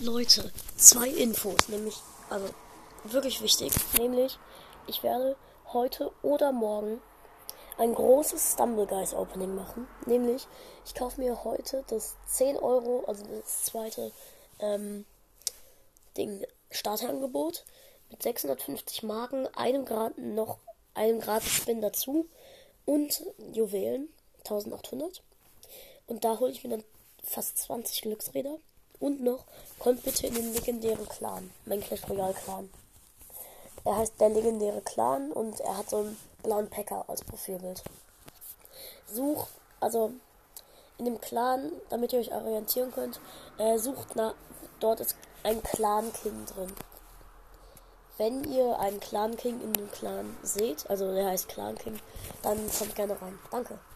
Leute, zwei Infos, nämlich, also wirklich wichtig, nämlich ich werde heute oder morgen ein großes Stumbleguys Opening machen. Nämlich, ich kaufe mir heute das 10 Euro, also das zweite ähm, Ding Starterangebot mit 650 Marken, einem Grad noch einem Grad Spin dazu und Juwelen 1800. Und da hole ich mir dann fast 20 Glücksräder. Und noch, kommt bitte in den legendären Clan, mein Clash Royale Clan. Er heißt der legendäre Clan und er hat so einen blauen Packer als Profilbild. Such, also in dem Clan, damit ihr euch orientieren könnt, äh, sucht nach, dort ist ein Clan King drin. Wenn ihr einen Clan King in dem Clan seht, also der heißt Clan King, dann kommt gerne rein. Danke.